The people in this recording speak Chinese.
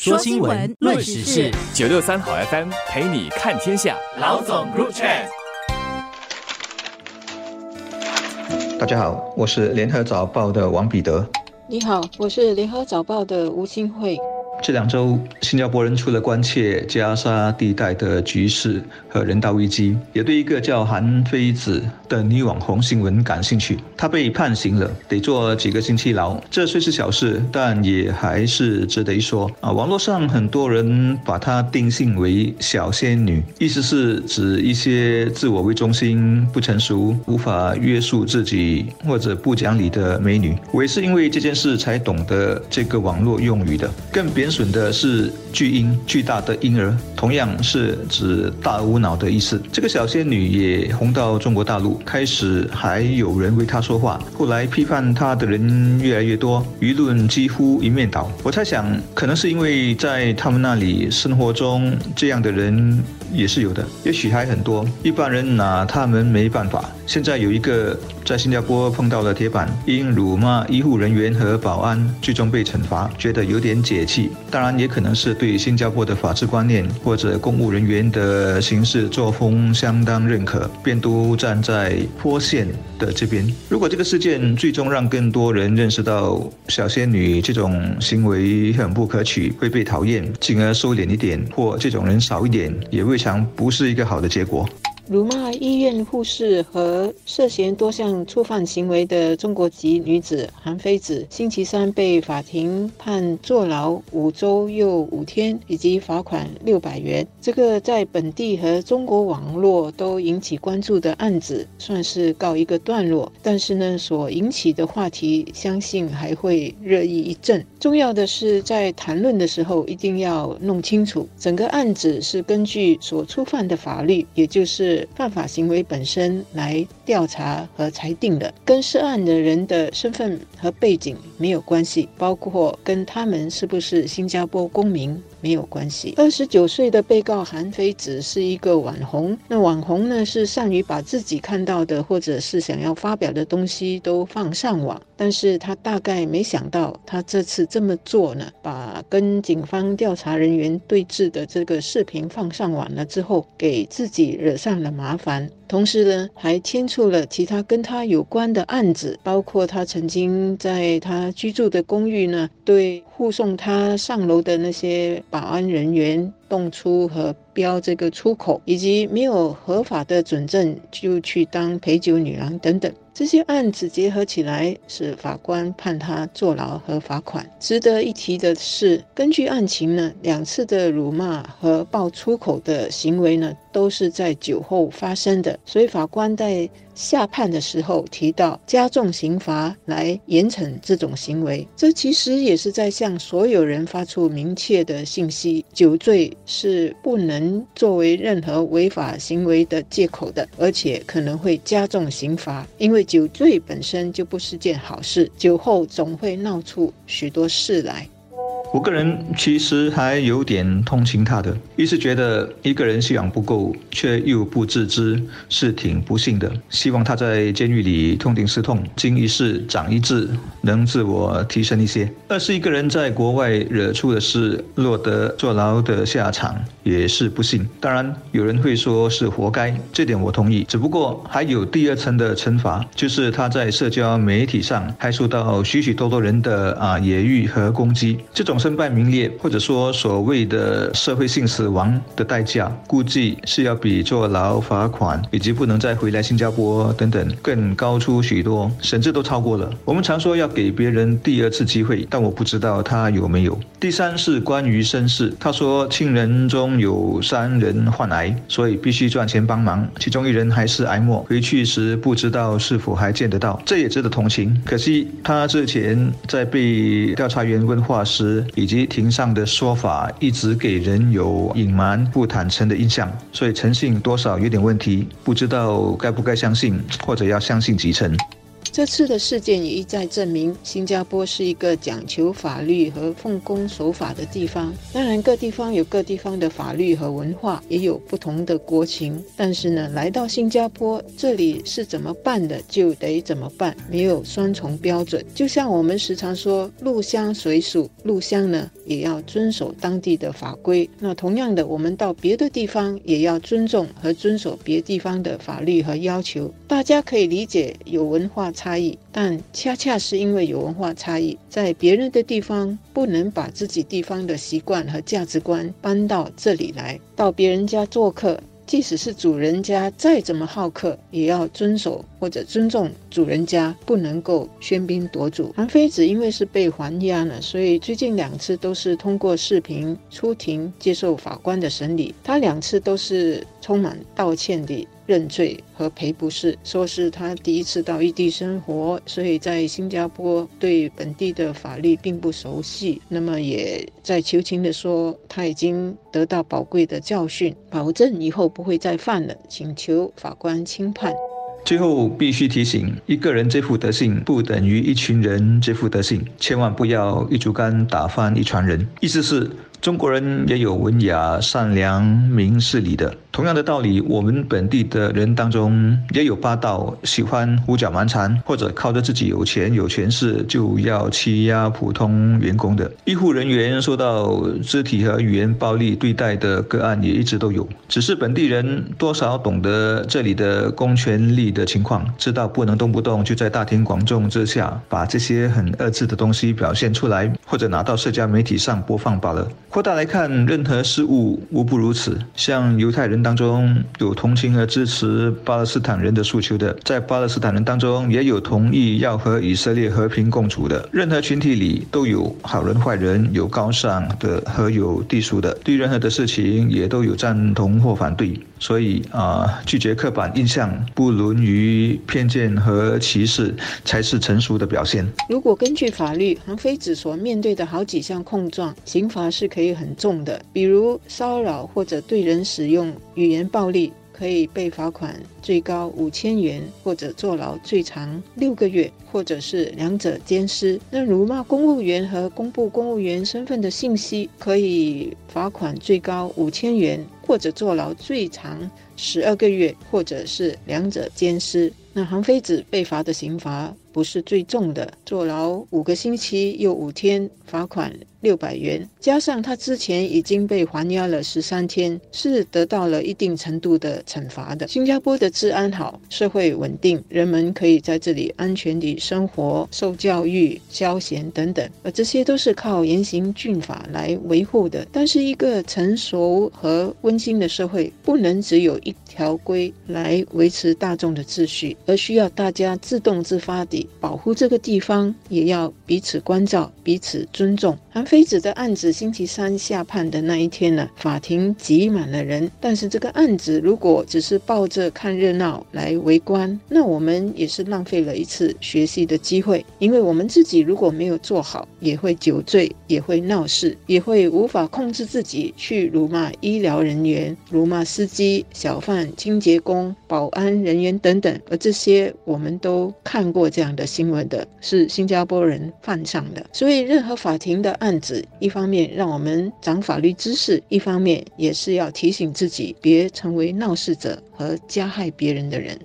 说新闻，论时事，九六三好 FM 陪你看天下。老总入场。大家好，我是联合早报的王彼得。你好，我是联合早报的吴新慧。这两周，新加坡人除了关切加沙地带的局势和人道危机，也对一个叫韩非子的女网红新闻感兴趣。她被判刑了，得坐几个星期牢。这虽是小事，但也还是值得一说啊！网络上很多人把她定性为小仙女，意思是指一些自我为中心、不成熟、无法约束自己或者不讲理的美女。我也是因为这件事才懂得这个网络用语的，更贬。损的是巨婴，巨大的婴儿，同样是指大无脑的意思。这个小仙女也红到中国大陆，开始还有人为他说话，后来批判他的人越来越多，舆论几乎一面倒。我猜想，可能是因为在他们那里生活中，这样的人也是有的，也许还很多。一般人拿他们没办法。现在有一个在新加坡碰到了铁板，因辱骂医护人员和保安，最终被惩罚，觉得有点解气。当然，也可能是对新加坡的法治观念或者公务人员的行事作风相当认可，便都站在坡线的这边。如果这个事件最终让更多人认识到小仙女这种行为很不可取，会被讨厌，进而收敛一点，或这种人少一点，也未强不是一个好的结果。辱骂医院护士和涉嫌多项触犯行为的中国籍女子韩非子，星期三被法庭判坐牢五周又五天，以及罚款六百元。这个在本地和中国网络都引起关注的案子，算是告一个段落。但是呢，所引起的话题，相信还会热议一阵。重要的是，在谈论的时候，一定要弄清楚，整个案子是根据所触犯的法律，也就是。犯法行为本身来调查和裁定的，跟涉案的人的身份和背景没有关系，包括跟他们是不是新加坡公民。没有关系。二十九岁的被告韩非子是一个网红。那网红呢，是善于把自己看到的或者是想要发表的东西都放上网。但是他大概没想到，他这次这么做呢，把跟警方调查人员对峙的这个视频放上网了之后，给自己惹上了麻烦。同时呢，还牵出了其他跟他有关的案子，包括他曾经在他居住的公寓呢，对护送他上楼的那些保安人员动粗和标这个出口，以及没有合法的准证就去当陪酒女郎等等。这些案子结合起来，是法官判他坐牢和罚款。值得一提的是，根据案情呢，两次的辱骂和爆粗口的行为呢，都是在酒后发生的。所以法官在下判的时候提到，加重刑罚来严惩这种行为。这其实也是在向所有人发出明确的信息：酒醉是不能作为任何违法行为的借口的，而且可能会加重刑罚，因为。酒醉本身就不是件好事，酒后总会闹出许多事来。我个人其实还有点同情他的，一是觉得一个人修养不够却又不自知，是挺不幸的。希望他在监狱里痛定思痛，经一事长一智，能自我提升一些。二是一个人在国外惹出的事，落得坐牢的下场，也是不幸。当然，有人会说是活该，这点我同意。只不过还有第二层的惩罚，就是他在社交媒体上还受到许许多多人的啊揶揄和攻击，这种。身败名裂，或者说所谓的社会性死亡的代价，估计是要比坐牢、罚款以及不能再回来新加坡等等更高出许多，甚至都超过了。我们常说要给别人第二次机会，但我不知道他有没有。第三是关于身世，他说亲人中有三人患癌，所以必须赚钱帮忙，其中一人还是癌末，回去时不知道是否还见得到，这也值得同情。可惜他之前在被调查员问话时。以及庭上的说法一直给人有隐瞒、不坦诚的印象，所以诚信多少有点问题，不知道该不该相信，或者要相信几成。这次的事件也一再证明，新加坡是一个讲求法律和奉公守法的地方。当然，各地方有各地方的法律和文化，也有不同的国情。但是呢，来到新加坡，这里是怎么办的，就得怎么办，没有双重标准。就像我们时常说“入乡随俗”，入乡呢也要遵守当地的法规。那同样的，我们到别的地方也要尊重和遵守别地方的法律和要求。大家可以理解有文化差差异，但恰恰是因为有文化差异，在别人的地方不能把自己地方的习惯和价值观搬到这里来，到别人家做客。即使是主人家再怎么好客，也要遵守或者尊重主人家，不能够喧宾夺主。韩非子因为是被还押了，所以最近两次都是通过视频出庭接受法官的审理。他两次都是充满道歉的。认罪和赔不是，说是他第一次到异地生活，所以在新加坡对本地的法律并不熟悉。那么也在求情的说，他已经得到宝贵的教训，保证以后不会再犯了，请求法官轻判。最后必须提醒：一个人这副德性，不等于一群人这副德性，千万不要一竹竿打翻一船人。意思是。中国人也有文雅、善良、明事理的。同样的道理，我们本地的人当中也有霸道、喜欢胡搅蛮缠，或者靠着自己有钱有权势就要欺压普通员工的。医护人员受到肢体和语言暴力对待的个案也一直都有。只是本地人多少懂得这里的公权力的情况，知道不能动不动就在大庭广众之下把这些很恶质的东西表现出来，或者拿到社交媒体上播放罢了。扩大来看，任何事物无不如此。像犹太人当中有同情和支持巴勒斯坦人的诉求的，在巴勒斯坦人当中也有同意要和以色列和平共处的。任何群体里都有好人坏人，有高尚的和有低俗的，对任何的事情也都有赞同或反对。所以啊，拒绝刻板印象，不沦于偏见和歧视，才是成熟的表现。如果根据法律，韩非子所面对的好几项控状，刑罚是可。可以很重的，比如骚扰或者对人使用语言暴力，可以被罚款最高五千元，或者坐牢最长六个月，或者是两者兼施。那辱骂公务员和公布公务员身份的信息，可以罚款最高五千元，或者坐牢最长十二个月，或者是两者兼施。那韩非子被罚的刑罚不是最重的，坐牢五个星期又五天，罚款。六百元，加上他之前已经被还押了十三天，是得到了一定程度的惩罚的。新加坡的治安好，社会稳定，人们可以在这里安全地生活、受教育、消闲等等，而这些都是靠严刑峻法来维护的。但是，一个成熟和温馨的社会，不能只有一条规来维持大众的秩序，而需要大家自动自发地保护这个地方，也要彼此关照、彼此尊重。韩非子的案子星期三下判的那一天呢，法庭挤满了人。但是这个案子如果只是抱着看热闹来围观，那我们也是浪费了一次学习的机会。因为我们自己如果没有做好，也会酒醉，也会闹事，也会无法控制自己去辱骂医疗人员、辱骂司机、小贩、清洁工、保安人员等等。而这些我们都看过这样的新闻的，是新加坡人犯上的。所以任何法庭的案。子一方面让我们长法律知识，一方面也是要提醒自己别成为闹事者和加害别人的人。